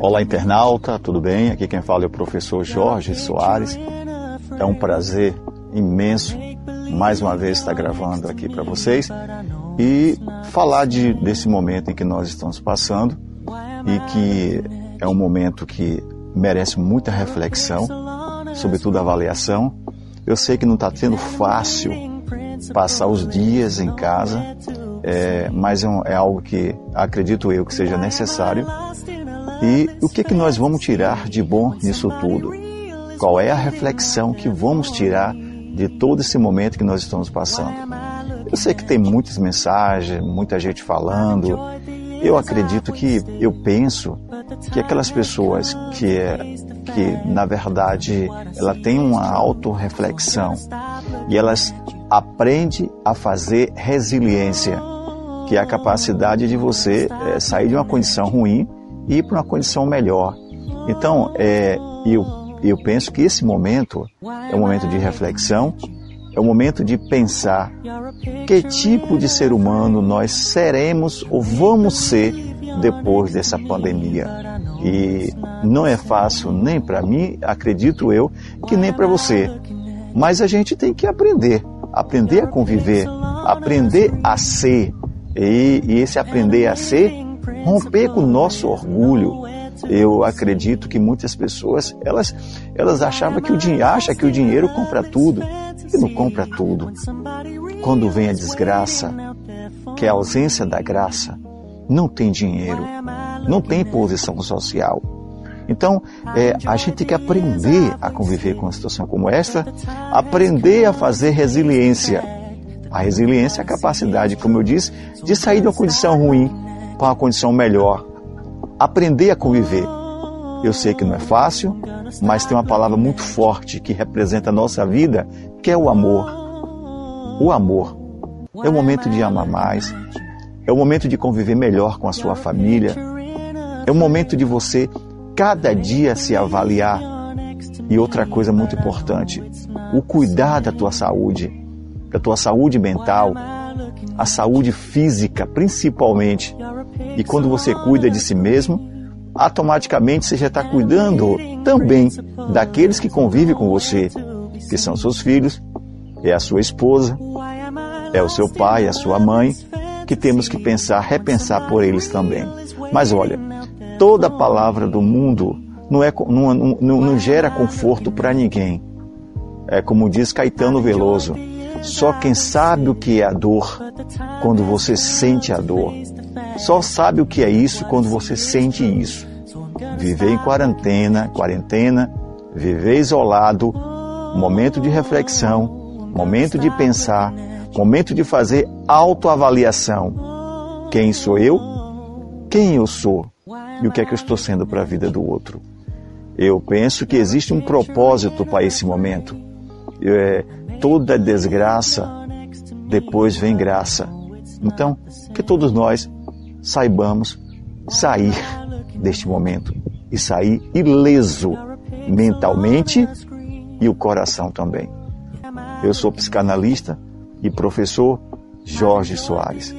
Olá, internauta, tudo bem? Aqui quem fala é o professor Jorge Soares. É um prazer imenso mais uma vez estar gravando aqui para vocês e falar de, desse momento em que nós estamos passando e que é um momento que merece muita reflexão, sobretudo avaliação. Eu sei que não está sendo fácil passar os dias em casa, é, mas é, um, é, algo que acredito eu que seja necessário. E o que, que nós vamos tirar de bom nisso tudo? Qual é a reflexão que vamos tirar de todo esse momento que nós estamos passando? Eu sei que tem muitas mensagens, muita gente falando. Eu acredito que, eu penso que aquelas pessoas que, é, que na verdade, ela tem uma autorreflexão e elas aprendem a fazer resiliência, que é a capacidade de você é, sair de uma condição ruim ir para uma condição melhor. Então, é, eu, eu penso que esse momento é um momento de reflexão, é o momento de pensar que tipo de ser humano nós seremos ou vamos ser depois dessa pandemia. E não é fácil nem para mim, acredito eu, que nem para você. Mas a gente tem que aprender, aprender a conviver, aprender a ser. E, e esse aprender a ser, romper com o nosso orgulho, eu acredito que muitas pessoas elas elas achavam que o dinheiro acha que o dinheiro compra tudo e não compra tudo. Quando vem a desgraça, que é a ausência da graça, não tem dinheiro, não tem posição social. Então, é, a gente tem que aprender a conviver com uma situação como esta, aprender a fazer resiliência. A resiliência é a capacidade, como eu disse, de sair de uma condição ruim para uma condição melhor, aprender a conviver. Eu sei que não é fácil, mas tem uma palavra muito forte que representa a nossa vida, que é o amor. O amor. É o momento de amar mais, é o momento de conviver melhor com a sua família, é o momento de você cada dia se avaliar. E outra coisa muito importante, o cuidar da tua saúde, da tua saúde mental, a saúde física principalmente. E quando você cuida de si mesmo, automaticamente você já está cuidando também daqueles que convivem com você, que são seus filhos, é a sua esposa, é o seu pai, a sua mãe, que temos que pensar, repensar por eles também. Mas olha, toda palavra do mundo não, é, não, não, não gera conforto para ninguém. É como diz Caetano Veloso, só quem sabe o que é a dor quando você sente a dor. Só sabe o que é isso quando você sente isso. Viver em quarentena, quarentena, viver isolado, momento de reflexão, momento de pensar, momento de fazer autoavaliação. Quem sou eu? Quem eu sou? E o que é que eu estou sendo para a vida do outro? Eu penso que existe um propósito para esse momento. É, toda desgraça, depois vem graça. Então, que todos nós saibamos sair deste momento e sair ileso mentalmente e o coração também. Eu sou psicanalista e professor Jorge Soares.